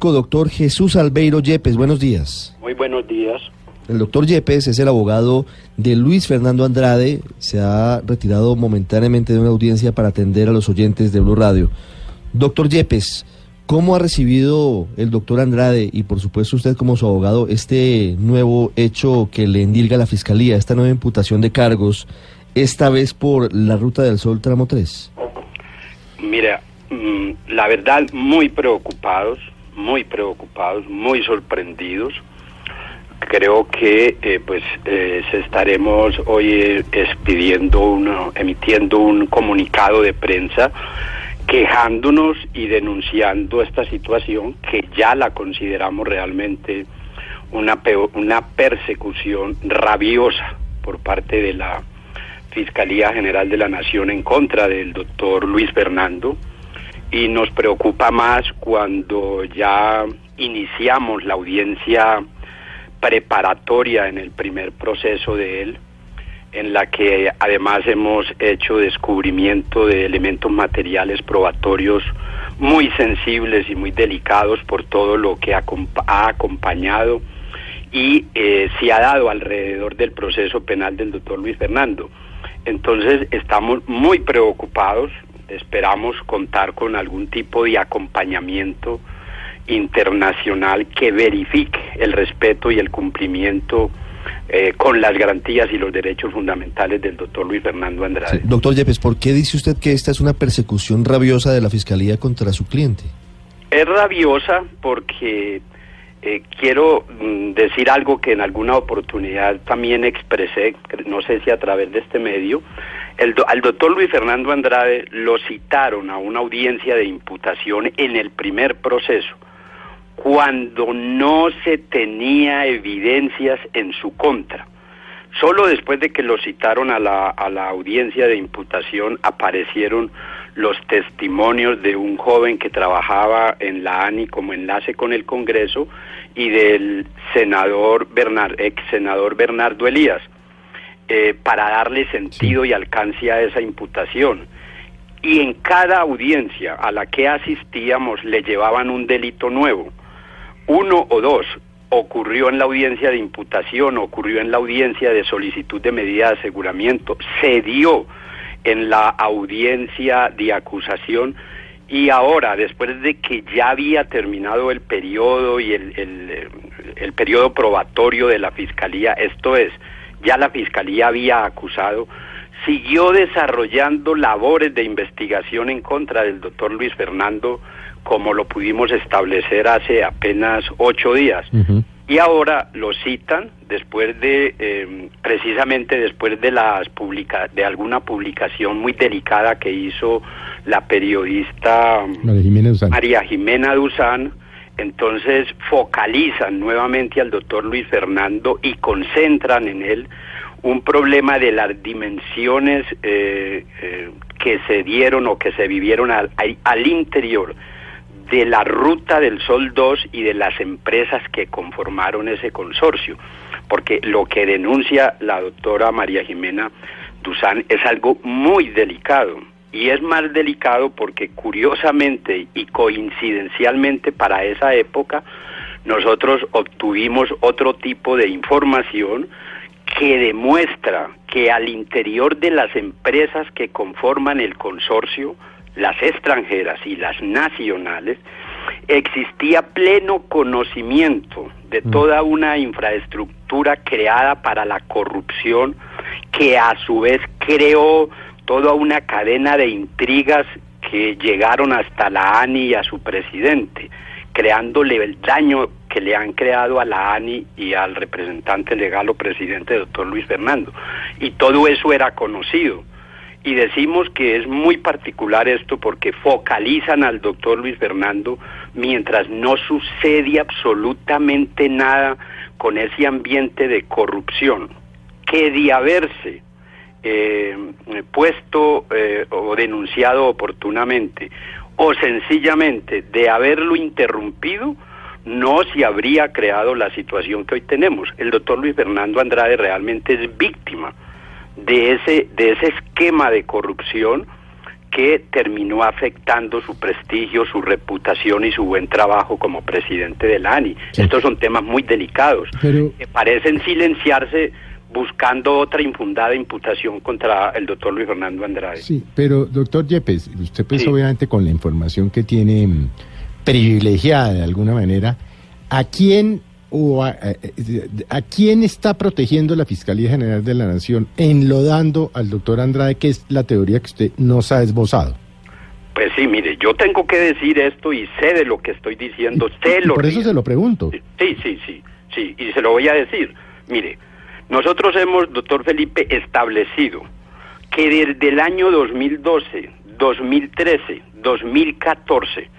Doctor Jesús Albeiro Yepes, buenos días. Muy buenos días. El doctor Yepes es el abogado de Luis Fernando Andrade. Se ha retirado momentáneamente de una audiencia para atender a los oyentes de Blue Radio. Doctor Yepes, ¿cómo ha recibido el doctor Andrade y por supuesto usted como su abogado este nuevo hecho que le endilga la Fiscalía, esta nueva imputación de cargos, esta vez por la Ruta del Sol tramo 3? Mira, mm, la verdad muy preocupados, muy preocupados, muy sorprendidos. Creo que eh, pues eh, estaremos hoy expidiendo uno, emitiendo un comunicado de prensa quejándonos y denunciando esta situación que ya la consideramos realmente una una persecución rabiosa por parte de la Fiscalía General de la Nación en contra del doctor Luis Fernando y nos preocupa más cuando ya iniciamos la audiencia preparatoria en el primer proceso de él, en la que además hemos hecho descubrimiento de elementos materiales probatorios muy sensibles y muy delicados por todo lo que ha, acompañado y eh, se ha dado alrededor del proceso penal del doctor Luis Fernando. Entonces estamos muy preocupados, esperamos contar con algún tipo de acompañamiento internacional que verifique el respeto y el cumplimiento eh, con las garantías y los derechos fundamentales del doctor Luis Fernando Andrade. doctor Yepes, ¿por qué dice usted que esta es una persecución rabiosa de la Fiscalía contra su cliente? Es rabiosa porque eh, quiero mm, decir algo que en alguna oportunidad también expresé, no sé si a través de este medio, el al doctor Luis Fernando Andrade lo citaron a una audiencia de imputación en el primer proceso cuando no se tenía evidencias en su contra. Solo después de que lo citaron a la, a la audiencia de imputación aparecieron los testimonios de un joven que trabajaba en la ANI como enlace con el Congreso y del senador Bernard, ex senador Bernardo Elías, eh, para darle sentido y alcance a esa imputación. Y en cada audiencia a la que asistíamos le llevaban un delito nuevo uno o dos ocurrió en la audiencia de imputación, ocurrió en la audiencia de solicitud de medida de aseguramiento, se dio en la audiencia de acusación y ahora, después de que ya había terminado el periodo y el, el, periodo probatorio de la Fiscalía, esto es, ya la Fiscalía había acusado, siguió desarrollando labores de investigación en contra del doctor Luis Fernando como lo pudimos establecer hace apenas ocho días. Y ahora lo citan después de, em, precisamente después de las publica de alguna publicación muy delicada que hizo la periodista María Jimena Duzán. Entonces focalizan nuevamente al doctor Luis Fernando y concentran en él un problema de las dimensiones eh, eh, que se dieron o que se vivieron al, al interior de la Ruta del Sol 2 y de las empresas que conformaron ese consorcio, porque lo que denuncia la doctora María Jimena Duzán es algo muy delicado. Y es más delicado porque curiosamente y coincidencialmente para esa época nosotros obtuvimos otro tipo de información que demuestra que al interior de las empresas que conforman el consorcio, las extranjeras y las nacionales, existía pleno conocimiento de mm. toda una infraestructura creada para la corrupción que a su vez creó toda una cadena de intrigas que llegaron hasta la ANI y a su presidente, creándole el daño que le han creado a la ANI y al representante legal o presidente doctor Luis Fernando. Y todo eso era conocido y decimos que es muy particular esto porque focalizan al doctor Luis Fernando mientras no sucede absolutamente nada con ese ambiente de corrupción que de haberse eh, puesto eh, o denunciado oportunamente o sencillamente de haberlo interrumpido, no se habría creado la situación que hoy tenemos. El doctor Luis Fernando Andrade realmente es víctima de ese, de ese esquema de corrupción que terminó afectando su prestigio, su reputación y su buen trabajo como presidente del ANI. Estos son temas muy delicados que parecen silenciarse buscando otra infundada imputación contra el doctor Luis Fernando Andrade. Sí, pero doctor Yepes, usted pues obviamente con la información que tiene mm, privilegiada de alguna manera, ¿a quién o a, quién está protegiendo la Fiscalía General de la Nación enlodando al doctor Andrade, que es la teoría que usted nos ha esbozado? Pues sí, mire, yo tengo que decir esto y sé de lo que estoy diciendo, sé lo Por eso se lo pregunto. Sí, sí, sí, sí, y se lo voy a decir. Mire, nosotros hemos, doctor Felipe, establecido que desde el año 2012, 2013, 2014,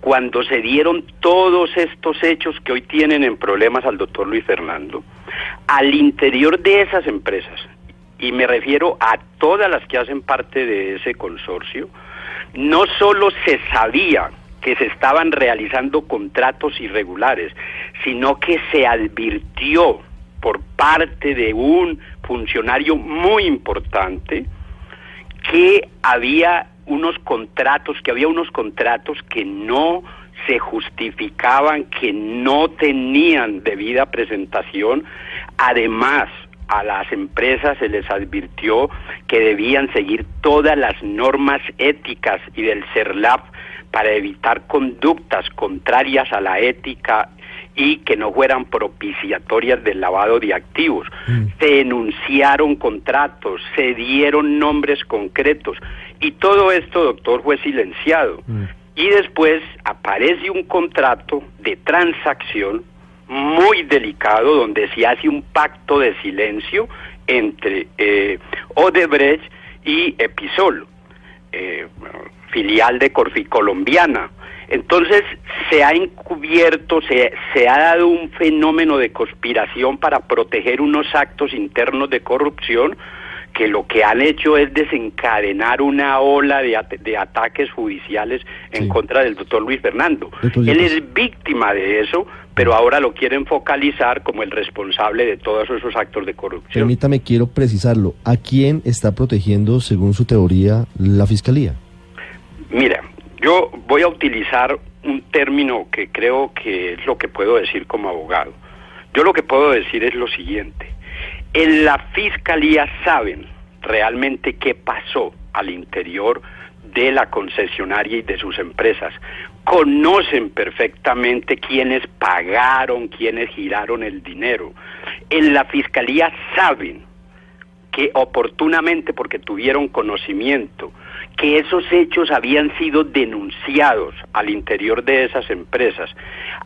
cuando se dieron todos estos hechos que hoy tienen en problemas al doctor Luis Fernando, al interior de esas empresas, y me refiero a todas las que hacen parte de ese consorcio, no solo se sabía que se estaban realizando contratos irregulares, sino que se advirtió por parte de un funcionario muy importante que había unos contratos, que había unos contratos que no se justificaban, que no tenían debida presentación. Además, a las empresas se les advirtió que debían seguir todas las normas éticas y del CERLAP para evitar conductas contrarias a la ética y que no fueran propiciatorias del lavado de activos. Mm. Se enunciaron contratos, se dieron nombres concretos y todo esto, doctor, fue silenciado. Mm. Y después aparece un contrato de transacción muy delicado donde se hace un pacto de silencio entre eh, Odebrecht y Episol, eh, filial de Corfi Colombiana. Entonces se ha encubierto, se, se, ha dado un fenómeno de conspiración para proteger unos actos internos de corrupción que lo que han hecho es desencadenar una ola de, de ataques judiciales en contra del doctor Luis Fernando. Él es víctima de eso, pero ahora lo quieren focalizar como el responsable de todos esos actos de corrupción. Permítame, quiero precisarlo. ¿A quién está protegiendo, según su teoría, la Fiscalía? Mira, yo voy a utilizar un término que creo que es lo que puedo decir como abogado. Yo lo que puedo decir es lo siguiente. En la fiscalía saben realmente qué pasó al interior de la concesionaria y de sus empresas. Conocen perfectamente quiénes pagaron, quiénes giraron el dinero. En la fiscalía saben que oportunamente, porque tuvieron conocimiento, que esos hechos habían sido denunciados al interior de esas empresas.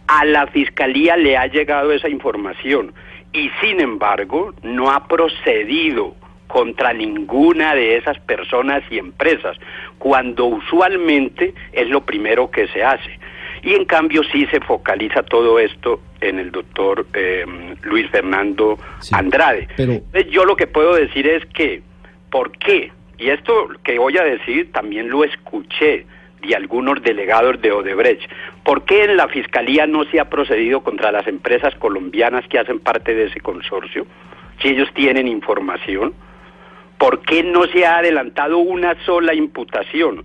A la Fiscalía le ha llegado esa información y sin embargo no ha procedido contra ninguna de esas personas y empresas, cuando usualmente es lo primero que se hace. Y en cambio sí se focaliza todo esto en el doctor eh, Luis Fernando Andrade. Pero... Yo lo que puedo decir es que, ¿por qué? Y esto que voy a decir también lo escuché de algunos delegados de Odebrecht. ¿Por qué en la Fiscalía no se ha procedido contra las empresas colombianas que hacen parte de ese consorcio? Si ellos tienen información. ¿Por qué no se ha adelantado una sola imputación?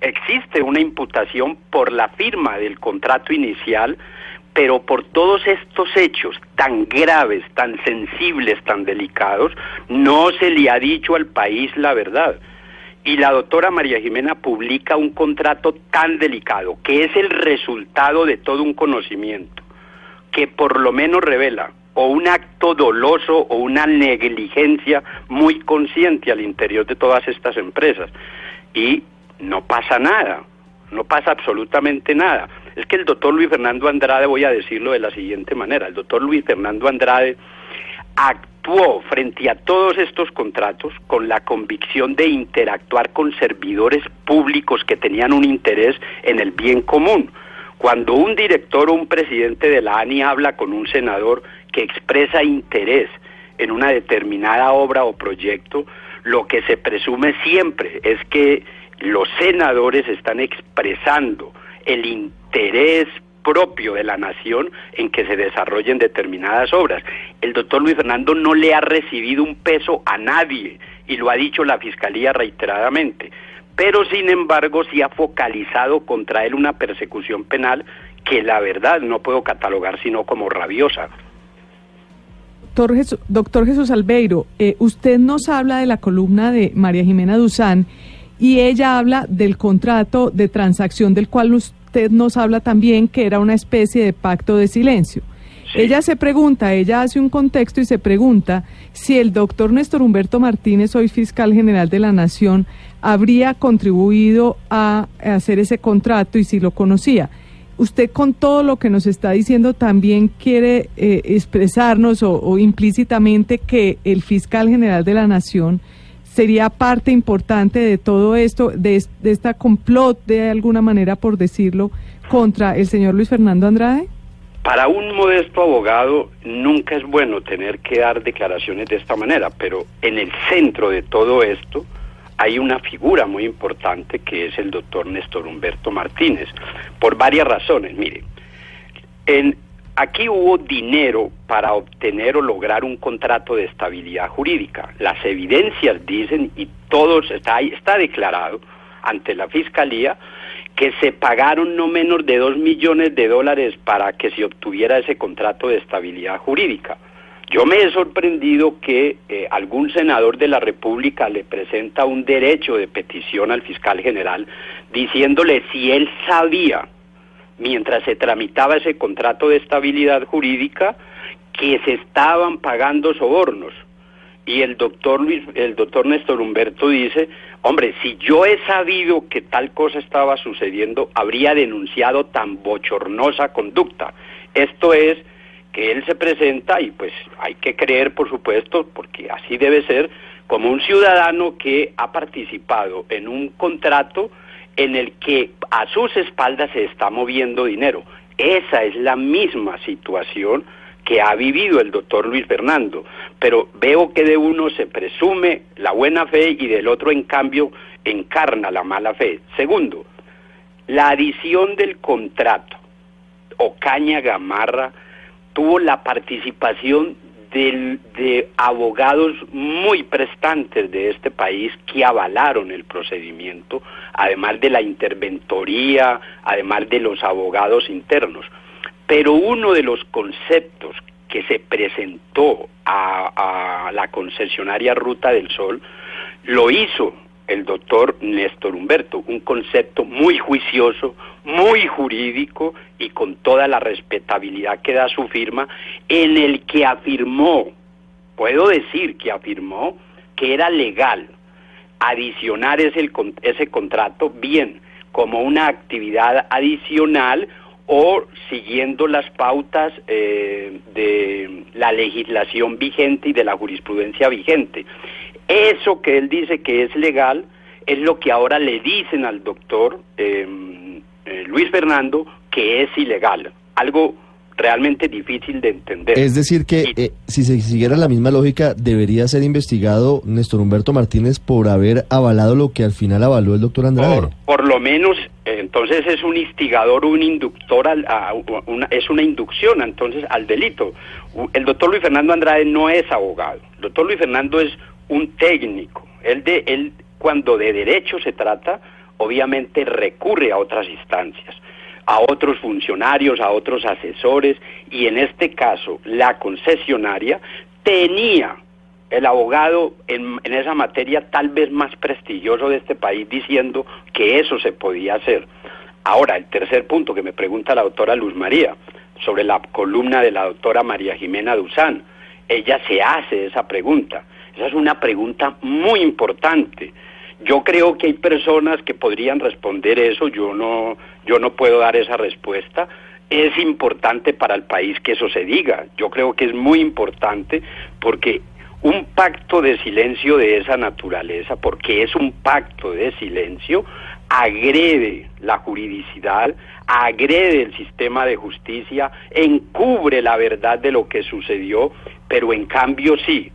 Existe una imputación por la firma del contrato inicial, pero por todos estos hechos tan graves, tan sensibles, tan delicados, no se le ha dicho al país la verdad. Y la doctora María Jimena publica un contrato tan delicado, que es el resultado de todo un conocimiento, que por lo menos revela o un acto doloso o una negligencia muy consciente al interior de todas estas empresas. Y no pasa nada, no pasa absolutamente nada. Es que el doctor Luis Fernando Andrade, voy a decirlo de la siguiente manera, el doctor Luis Fernando Andrade actuó frente a todos estos contratos con la convicción de interactuar con servidores públicos que tenían un interés en el bien común. Cuando un director o un presidente de la ANI habla con un senador que expresa interés en una determinada obra o proyecto, lo que se presume siempre es que los senadores están expresando el interés propio de la nación en que se desarrollen determinadas obras. El doctor Luis Fernando no le ha recibido un peso a nadie y lo ha dicho la Fiscalía reiteradamente, pero sin embargo sí ha focalizado contra él una persecución penal que la verdad no puedo catalogar sino como rabiosa. Doctor Jesús, doctor Albeiro, eh, usted nos habla de la columna de María Jimena Duzán y ella habla del contrato de transacción del cual usted nos habla también que era una especie de pacto de silencio. Ella se pregunta, ella hace un contexto y se pregunta si el doctor Néstor Humberto Martínez, hoy fiscal general de la Nación, habría contribuido a hacer ese contrato y si lo conocía. Usted con todo lo que nos está diciendo también quiere eh, expresarnos o, implícitamente que el fiscal general de la Nación sería parte importante de todo esto, de, esta complot, de alguna manera, por decirlo, contra el señor Luis Fernando Andrade? Para un modesto abogado nunca es bueno tener que dar declaraciones de esta manera, pero en el centro de todo esto hay una figura muy importante que es el doctor Néstor Humberto Martínez, por varias razones. Mire, en, aquí hubo dinero para obtener o lograr un contrato de estabilidad jurídica. Las evidencias dicen, y todos está, está declarado ante la Fiscalía, que se pagaron no menos de dos millones de dólares para que se obtuviera ese contrato de estabilidad jurídica. Yo me he sorprendido que eh, algún senador de la República le presenta un derecho de petición al fiscal general diciéndole si él sabía, mientras se tramitaba ese contrato de estabilidad jurídica, que se estaban pagando sobornos. Y el doctor Luis, el doctor Néstor Humberto dice, hombre, si yo he sabido que tal cosa estaba sucediendo, habría denunciado tan bochornosa conducta. Esto es que él se presenta y pues hay que creer, por supuesto, porque así debe ser, como un ciudadano que ha participado en un contrato en el que a sus espaldas se está moviendo dinero. Esa es la misma situación que ha vivido el doctor Luis Fernando, pero veo que de uno se presume la buena fe y del otro, en cambio, encarna la mala fe. Segundo, la adición del contrato, Ocaña Gamarra, tuvo la participación de abogados muy prestantes de este país que avalaron el procedimiento, además de la interventoría, además de los abogados internos. Pero uno de los conceptos que se presentó a, a la concesionaria Ruta del Sol lo hizo el doctor Néstor Humberto, un concepto muy juicioso, muy jurídico y con toda la respetabilidad que da su firma, en el que afirmó, puedo decir que afirmó, que era legal adicionar ese, ese contrato bien como una actividad adicional o siguiendo las pautas eh, de la legislación vigente y de la jurisprudencia vigente. Eso que él dice que es legal es lo que ahora le dicen al doctor em, eh, Luis Fernando que es ilegal. Algo realmente difícil de entender. Es decir, que eh, si se siguiera la misma lógica, debería ser investigado Néstor Humberto Martínez por haber avalado lo que al final avaló el doctor Andrade. Por, lo menos, eh, entonces es un instigador, un inductor, a una, es una inducción entonces al delito. El doctor Luis Fernando Andrade no es abogado. El doctor Luis Fernando es un técnico. Él, de, él cuando de derecho se trata, obviamente recurre a otras instancias, a otros funcionarios, a otros asesores, y en este caso la concesionaria tenía el abogado en, en, esa materia tal vez más prestigioso de este país diciendo que eso se podía hacer. Ahora, el tercer punto que me pregunta la doctora Luz María sobre la columna de la doctora María Jimena Duzán, ella se hace esa pregunta. Esa es una pregunta muy importante. Yo creo que hay personas que podrían responder eso, yo no, yo no puedo dar esa respuesta. Es importante para el país que eso se diga. Yo creo que es muy importante porque Un pacto de silencio de esa naturaleza, porque es un pacto de silencio, agrede la juridicidad, agrede el sistema de justicia, encubre la verdad de lo que sucedió, pero en cambio sí,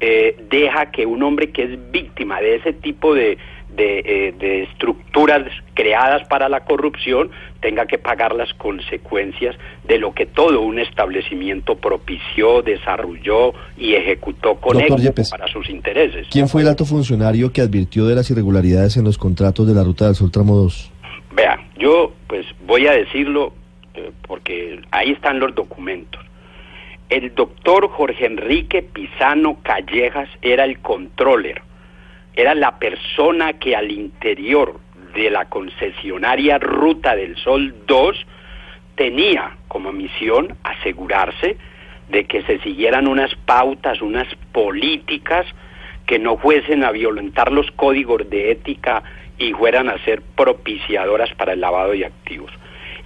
eh, deja que un hombre que es víctima de ese tipo de, de, eh, estructuras creadas para la corrupción tenga que pagar las consecuencias de lo que todo un establecimiento propició, desarrolló y ejecutó con él para sus intereses. ¿Quién fue el alto funcionario que advirtió de las irregularidades en los contratos de la Ruta del Sol Tramo 2? Vea, yo pues voy a decirlo eh, porque ahí están los documentos. El doctor Jorge Enrique Pisano Callejas era el controller era la persona que al interior de la concesionaria Ruta del Sol 2 tenía como misión asegurarse de que se siguieran unas pautas, unas políticas que no fuesen a violentar los códigos de ética y fueran a ser propiciadoras para el lavado de activos.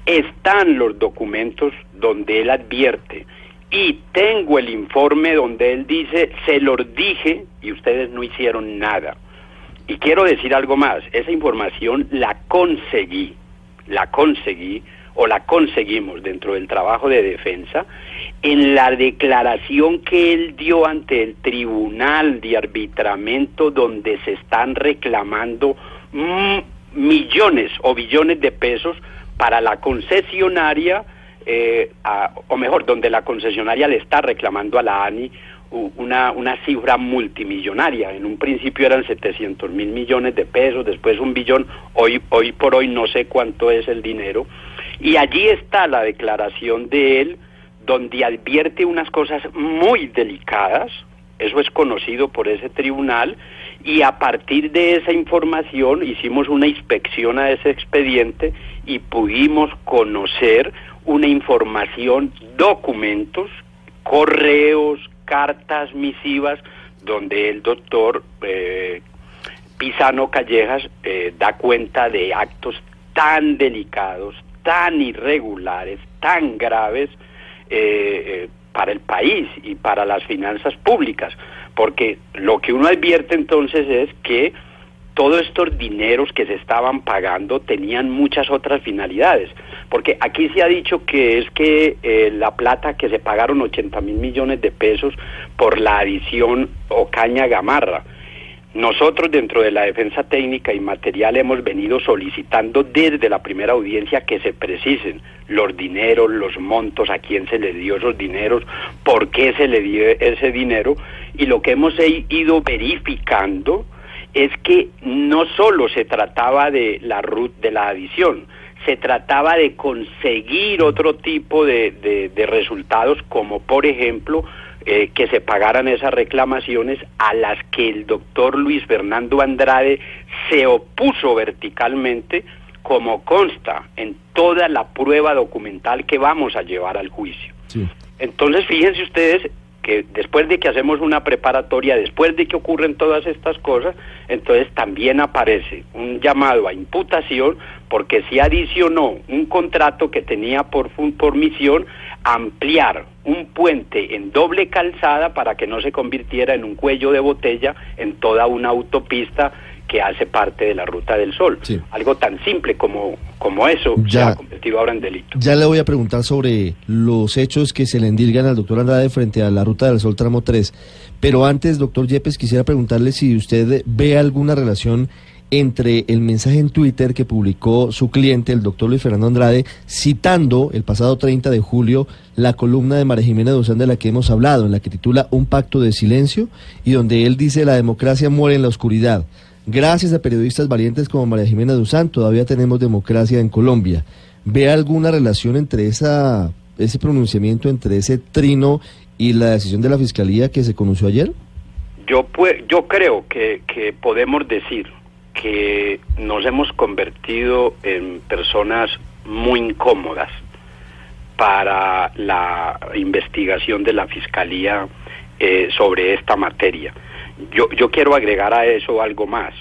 Están los documentos donde él advierte y tengo el informe donde él dice, se los dije y ustedes no hicieron nada. Y quiero decir algo más, esa información la conseguí, la conseguí o la conseguimos dentro del trabajo de defensa en la declaración que él dio ante el tribunal de arbitramiento donde se están reclamando millones o billones de pesos para la concesionaria, eh, o mejor, donde la concesionaria le está reclamando a la ANI una, una cifra multimillonaria. En un principio eran 700 mil millones de pesos, después un billón, hoy, hoy por hoy no sé cuánto es el dinero. Y allí está la declaración de él, donde advierte unas cosas muy delicadas, eso es conocido por ese tribunal, y a partir de esa información hicimos una inspección a ese expediente y pudimos conocer una información, documentos, correos, cartas misivas donde el doctor eh, Pisano Callejas eh, da cuenta de actos tan delicados, tan irregulares, tan graves eh, para el país y para las finanzas públicas, porque lo que uno advierte entonces es que todos estos dineros que se estaban pagando tenían muchas otras finalidades, porque aquí se ha dicho que es que eh, la plata que se pagaron 80 mil millones de pesos por la adición Ocaña Gamarra. Nosotros dentro de la defensa técnica y material hemos venido solicitando desde la primera audiencia que se precisen los dineros, los montos, a quién se le dio esos dineros, por qué se le dio ese dinero y lo que hemos ido verificando es que no solo se trataba de la de la adición, se trataba de conseguir otro tipo de, de, resultados, como por ejemplo eh, que se pagaran esas reclamaciones a las que el doctor Luis Fernando Andrade se opuso verticalmente, como consta en toda la prueba documental que vamos a llevar al juicio. Entonces, fíjense ustedes que después de que hacemos una preparatoria, después de que ocurren todas estas cosas, entonces también aparece un llamado a imputación porque se adicionó un contrato que tenía por, por misión ampliar un puente en doble calzada para que no se convirtiera en un cuello de botella en toda una autopista que hace parte de la Ruta del Sol. Algo tan simple como, como eso ya, se ha convertido ahora en delito. Ya le voy a preguntar sobre los hechos que se le endilgan al doctor Andrade frente a la Ruta del Sol tramo 3. Pero antes, doctor Yepes, quisiera preguntarle si usted ve alguna relación entre el mensaje en Twitter que publicó su cliente, el doctor Luis Fernando Andrade, citando el pasado 30 de julio la columna de María Jimena Duzán de la que hemos hablado, en la que titula Un pacto de silencio, y donde él dice la democracia muere en la oscuridad. Gracias a periodistas valientes como María Jimena Duzán, todavía tenemos democracia en Colombia. ¿Ve alguna relación entre esa, ese pronunciamiento, entre ese trino y la decisión de la Fiscalía que se conoció ayer? Yo, yo creo que, que podemos decir que nos hemos convertido en personas muy incómodas para la investigación de la Fiscalía eh, sobre esta materia. Yo, yo quiero agregar a eso algo más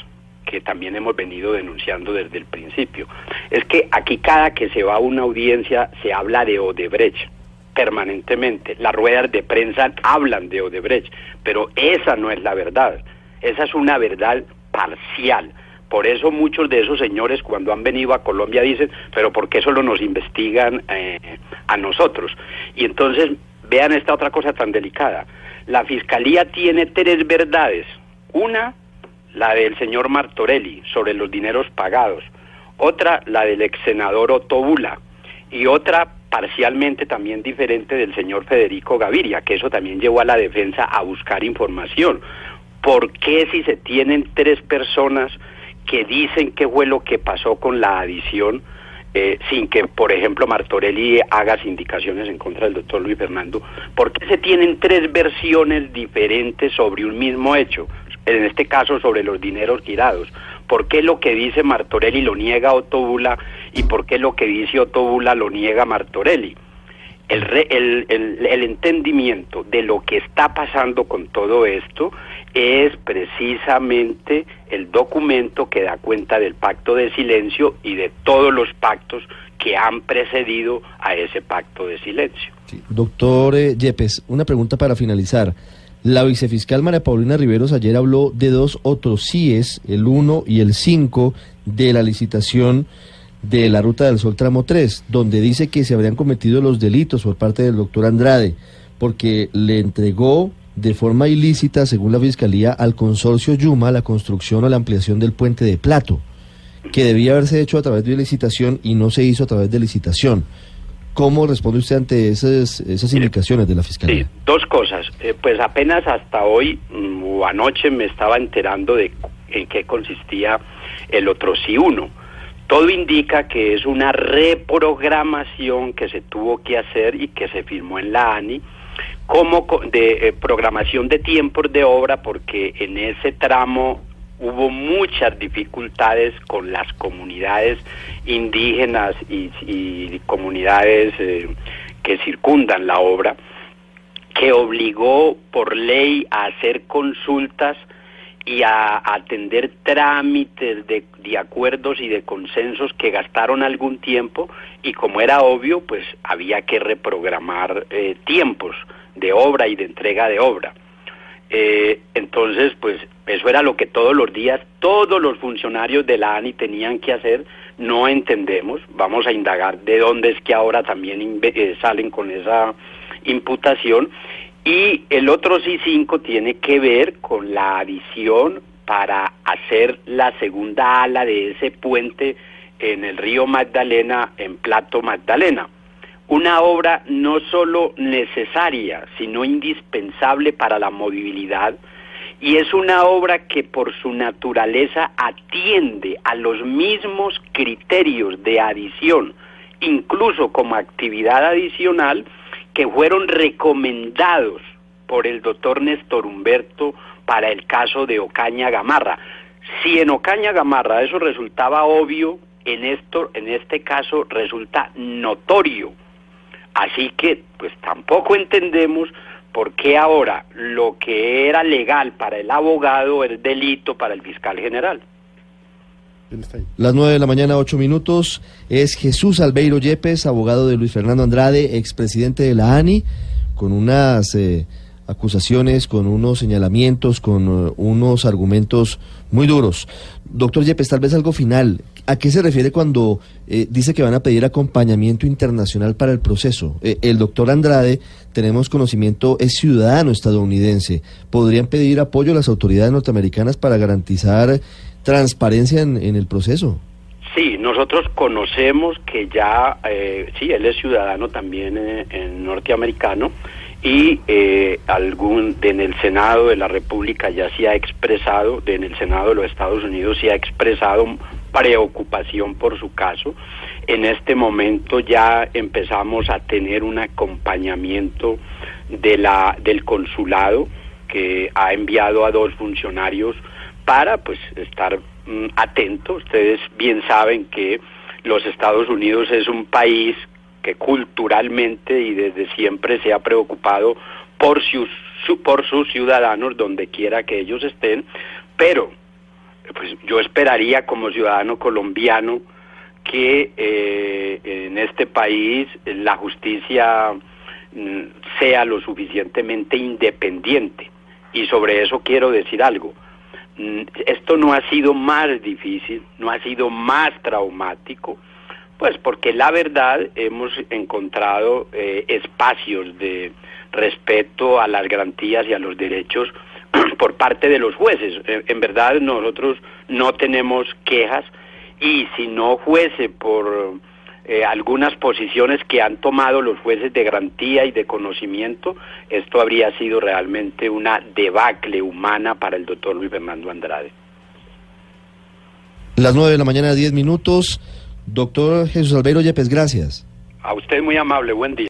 que también hemos venido denunciando desde el principio. Es que aquí cada que se va a una audiencia se habla de Odebrecht. permanentemente. Las ruedas de prensa hablan de Odebrecht, pero esa no es la verdad. Esa es una verdad parcial. Por eso muchos de esos señores cuando han venido a Colombia dicen, pero ¿por qué solo nos investigan eh, a nosotros? Y entonces vean esta otra cosa tan delicada. La Fiscalía tiene tres verdades. Una, la del señor Martorelli sobre los dineros pagados. Otra, la del ex senador Otto Bula. Y otra, parcialmente también diferente del señor Federico Gaviria, que eso también llevó a la defensa a buscar información. ¿Por qué si se tienen tres personas que dicen qué fue lo que pasó con la adición, eh, sin que, por ejemplo, Martorelli haga indicaciones en contra del doctor Luis Fernando, ¿por qué se tienen tres versiones diferentes sobre un mismo hecho? En este caso, sobre los dineros tirados. ¿Por qué lo que dice Martorelli lo niega Otto Bula y por qué lo que dice Otto Bula lo niega Martorelli? El, el, el, el, entendimiento de lo que está pasando con todo esto es precisamente el documento que da cuenta del pacto de silencio y de todos los pactos que han precedido a ese pacto de silencio. Doctor eh, Yepes, una pregunta para finalizar. La vicefiscal María Paulina Riveros ayer habló de dos otros CIES, el 1 y el 5, de la licitación de la Ruta del Sol Tramo 3, donde dice que se habrían cometido los delitos por parte del doctor Andrade, porque le entregó de forma ilícita, según la Fiscalía, al consorcio Yuma la construcción o la ampliación del puente de Plato, que debía haberse hecho a través de licitación y no se hizo a través de licitación. ¿Cómo responde usted ante esas, esas indicaciones de la Fiscalía? Sí, dos cosas. Eh, pues apenas hasta hoy mm, o anoche me estaba enterando de en qué consistía el otro sí uno todo indica que es una reprogramación que se tuvo que hacer y que se firmó en la ANI como de eh, programación de tiempos de obra porque en ese tramo hubo muchas dificultades con las comunidades indígenas y, comunidades eh, que circundan la obra que obligó por ley a hacer consultas y a, atender trámites de, de, acuerdos y de consensos que gastaron algún tiempo y como era obvio, pues había que reprogramar eh, tiempos de obra y de entrega de obra. Eh, entonces, pues eso era lo que todos los días todos los funcionarios de la ANI tenían que hacer. No entendemos, vamos a indagar de dónde es que ahora también eh, salen con esa imputación y el otro C5 tiene que ver con la adición para hacer la segunda ala de ese puente en el río Magdalena, en Plato Magdalena. Una obra no solo necesaria, sino indispensable para la movilidad, y es una obra que por su naturaleza atiende a los mismos criterios de adición, incluso como actividad adicional, que fueron recomendados por el doctor Néstor Humberto para el caso de Ocaña Gamarra. Si en Ocaña Gamarra eso resultaba obvio, en esto, en este caso resulta notorio. Así que, pues tampoco entendemos por qué ahora lo que era legal para el abogado es delito para el fiscal general. Las nueve de la mañana, ocho minutos. Es Jesús Albeiro Yepes, abogado de Luis Fernando Andrade, expresidente de la ANI, con unas eh, acusaciones, con unos señalamientos, con uh, unos argumentos muy duros. Doctor Yepes, tal vez algo final. ¿A qué se refiere cuando eh, dice que van a pedir acompañamiento internacional para el proceso? Eh, el doctor Andrade, tenemos conocimiento, es ciudadano estadounidense. ¿Podrían pedir apoyo a las autoridades norteamericanas para garantizar transparencia en, en el proceso. Sí, nosotros conocemos que ya, eh, sí, él es ciudadano también eh, norteamericano y eh, algún en el Senado de la República ya se ha expresado, en el Senado de los Estados Unidos se ha expresado preocupación por su caso. En este momento ya empezamos a tener un acompañamiento de la del consulado que ha enviado a dos funcionarios para pues estar mm, atento. Ustedes bien saben que los Estados Unidos es un país que culturalmente y desde siempre se ha preocupado por sus, por sus ciudadanos donde quiera que ellos estén, pero pues yo esperaría como ciudadano colombiano que eh, en este país la justicia mm, sea lo suficientemente independiente. Y sobre eso quiero decir algo. Mm, Esto no ha sido más difícil, no ha sido más traumático, pues porque la verdad hemos encontrado eh, espacios de respeto a las garantías y a los derechos por parte de los jueces. En, en verdad nosotros no tenemos quejas y si no fuese por eh, algunas posiciones que han tomado los jueces de garantía y de conocimiento, esto habría sido realmente una debacle humana para el doctor Luis Fernando Andrade. Las 9 de la mañana, 10 minutos. Doctor Jesús Albeiro Yepes, gracias. A usted muy amable, buen día.